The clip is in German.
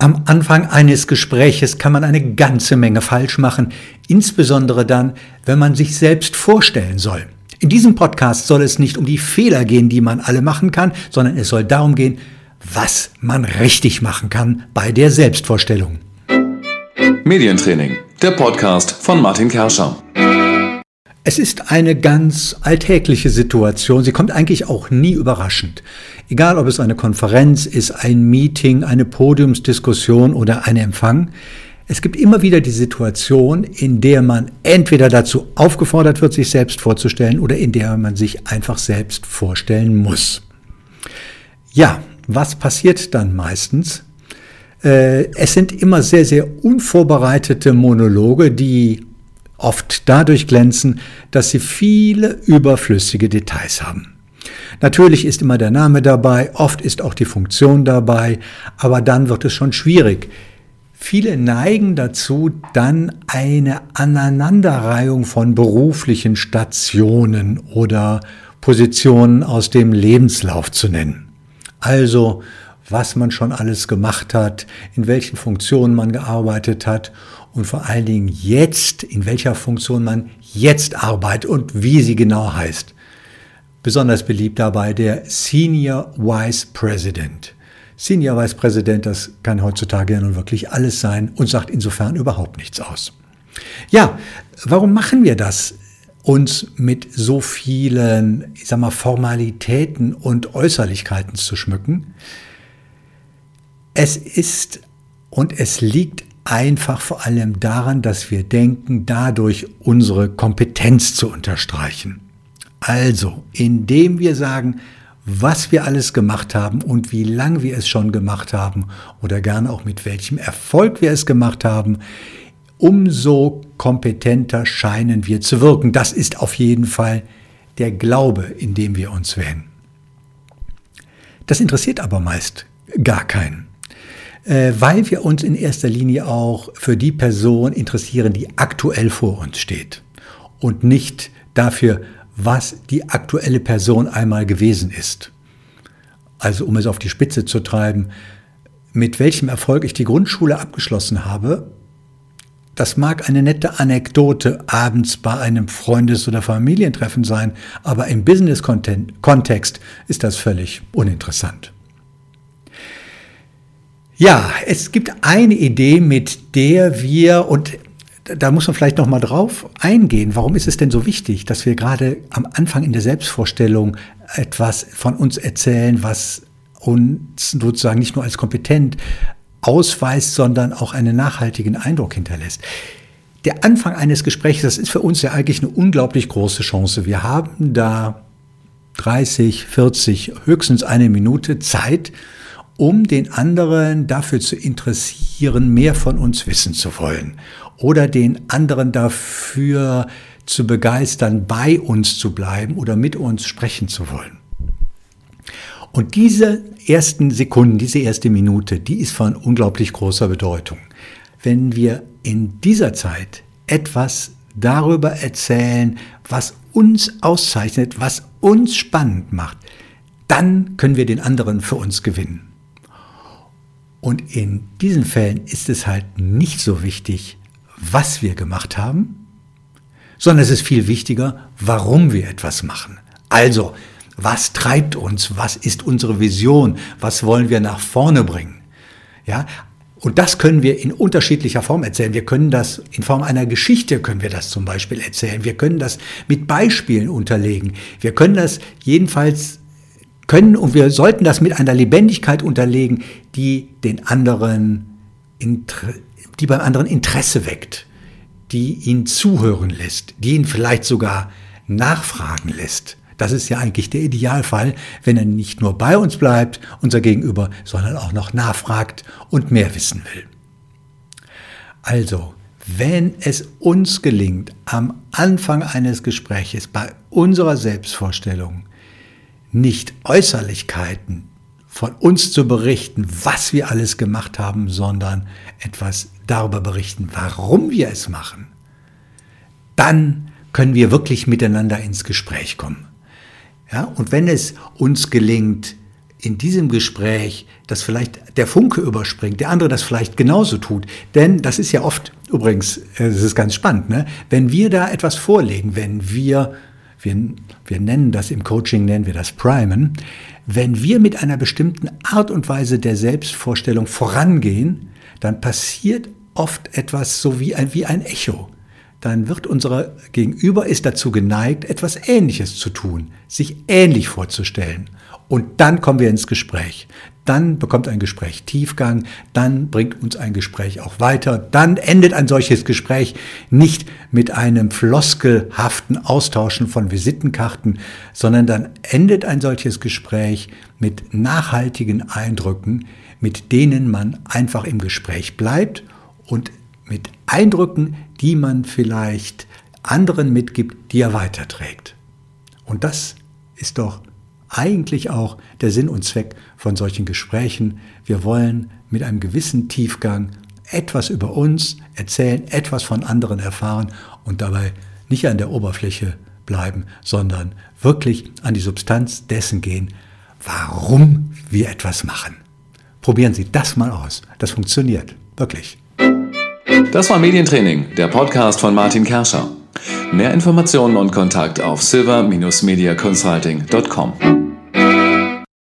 Am Anfang eines Gespräches kann man eine ganze Menge falsch machen, insbesondere dann, wenn man sich selbst vorstellen soll. In diesem Podcast soll es nicht um die Fehler gehen, die man alle machen kann, sondern es soll darum gehen, was man richtig machen kann bei der Selbstvorstellung. Medientraining, der Podcast von Martin Kerscher. Es ist eine ganz alltägliche Situation. Sie kommt eigentlich auch nie überraschend. Egal, ob es eine Konferenz ist, ein Meeting, eine Podiumsdiskussion oder ein Empfang. Es gibt immer wieder die Situation, in der man entweder dazu aufgefordert wird, sich selbst vorzustellen oder in der man sich einfach selbst vorstellen muss. Ja, was passiert dann meistens? Äh, es sind immer sehr, sehr unvorbereitete Monologe, die oft dadurch glänzen, dass sie viele überflüssige Details haben. Natürlich ist immer der Name dabei, oft ist auch die Funktion dabei, aber dann wird es schon schwierig. Viele neigen dazu, dann eine Aneinanderreihung von beruflichen Stationen oder Positionen aus dem Lebenslauf zu nennen. Also, was man schon alles gemacht hat, in welchen Funktionen man gearbeitet hat und vor allen Dingen jetzt, in welcher Funktion man jetzt arbeitet und wie sie genau heißt. Besonders beliebt dabei der Senior Vice President. Senior Vice President, das kann heutzutage ja nun wirklich alles sein und sagt insofern überhaupt nichts aus. Ja, warum machen wir das? uns mit so vielen, ich sag mal, Formalitäten und Äußerlichkeiten zu schmücken. Es ist und es liegt einfach vor allem daran, dass wir denken, dadurch unsere Kompetenz zu unterstreichen. Also, indem wir sagen, was wir alles gemacht haben und wie lang wir es schon gemacht haben oder gerne auch mit welchem Erfolg wir es gemacht haben, umso kompetenter scheinen wir zu wirken. Das ist auf jeden Fall der Glaube, in dem wir uns wähnen. Das interessiert aber meist gar keinen. Äh, weil wir uns in erster Linie auch für die Person interessieren, die aktuell vor uns steht und nicht dafür, was die aktuelle Person einmal gewesen ist. Also um es auf die Spitze zu treiben, mit welchem Erfolg ich die Grundschule abgeschlossen habe, das mag eine nette Anekdote abends bei einem Freundes- oder Familientreffen sein, aber im Business-Kontext ist das völlig uninteressant. Ja, es gibt eine Idee, mit der wir, und da muss man vielleicht noch mal drauf eingehen, warum ist es denn so wichtig, dass wir gerade am Anfang in der Selbstvorstellung etwas von uns erzählen, was uns sozusagen nicht nur als kompetent ausweist, sondern auch einen nachhaltigen Eindruck hinterlässt. Der Anfang eines Gesprächs, das ist für uns ja eigentlich eine unglaublich große Chance. Wir haben da 30, 40, höchstens eine Minute Zeit, um den anderen dafür zu interessieren, mehr von uns wissen zu wollen oder den anderen dafür zu begeistern, bei uns zu bleiben oder mit uns sprechen zu wollen. Und diese ersten Sekunden, diese erste Minute, die ist von unglaublich großer Bedeutung. Wenn wir in dieser Zeit etwas darüber erzählen, was uns auszeichnet, was uns spannend macht, dann können wir den anderen für uns gewinnen. Und in diesen Fällen ist es halt nicht so wichtig, was wir gemacht haben, sondern es ist viel wichtiger, warum wir etwas machen. Also, was treibt uns? Was ist unsere Vision? Was wollen wir nach vorne bringen? Ja, und das können wir in unterschiedlicher Form erzählen. Wir können das in Form einer Geschichte können wir das zum Beispiel erzählen. Wir können das mit Beispielen unterlegen. Wir können das jedenfalls können und wir sollten das mit einer Lebendigkeit unterlegen, die den anderen, die beim anderen Interesse weckt, die ihn zuhören lässt, die ihn vielleicht sogar nachfragen lässt. Das ist ja eigentlich der Idealfall, wenn er nicht nur bei uns bleibt, unser Gegenüber, sondern auch noch nachfragt und mehr wissen will. Also, wenn es uns gelingt, am Anfang eines Gespräches bei unserer Selbstvorstellung nicht Äußerlichkeiten von uns zu berichten, was wir alles gemacht haben, sondern etwas darüber berichten, warum wir es machen, dann können wir wirklich miteinander ins Gespräch kommen. Ja, und wenn es uns gelingt, in diesem Gespräch, dass vielleicht der Funke überspringt, der andere das vielleicht genauso tut. Denn das ist ja oft, übrigens, das ist ganz spannend, ne? wenn wir da etwas vorlegen, wenn wir, wir, wir nennen das im Coaching, nennen wir das Primen, wenn wir mit einer bestimmten Art und Weise der Selbstvorstellung vorangehen, dann passiert oft etwas so wie ein, wie ein Echo. Dann wird unser Gegenüber ist dazu geneigt, etwas Ähnliches zu tun, sich ähnlich vorzustellen. Und dann kommen wir ins Gespräch. Dann bekommt ein Gespräch Tiefgang, dann bringt uns ein Gespräch auch weiter, dann endet ein solches Gespräch nicht mit einem floskelhaften Austauschen von Visitenkarten, sondern dann endet ein solches Gespräch mit nachhaltigen Eindrücken, mit denen man einfach im Gespräch bleibt und mit Eindrücken, die man vielleicht anderen mitgibt, die er weiterträgt. Und das ist doch eigentlich auch der Sinn und Zweck von solchen Gesprächen. Wir wollen mit einem gewissen Tiefgang etwas über uns erzählen, etwas von anderen erfahren und dabei nicht an der Oberfläche bleiben, sondern wirklich an die Substanz dessen gehen, warum wir etwas machen. Probieren Sie das mal aus. Das funktioniert. Wirklich. Das war Medientraining, der Podcast von Martin Kerscher. Mehr Informationen und Kontakt auf silver-mediaconsulting.com.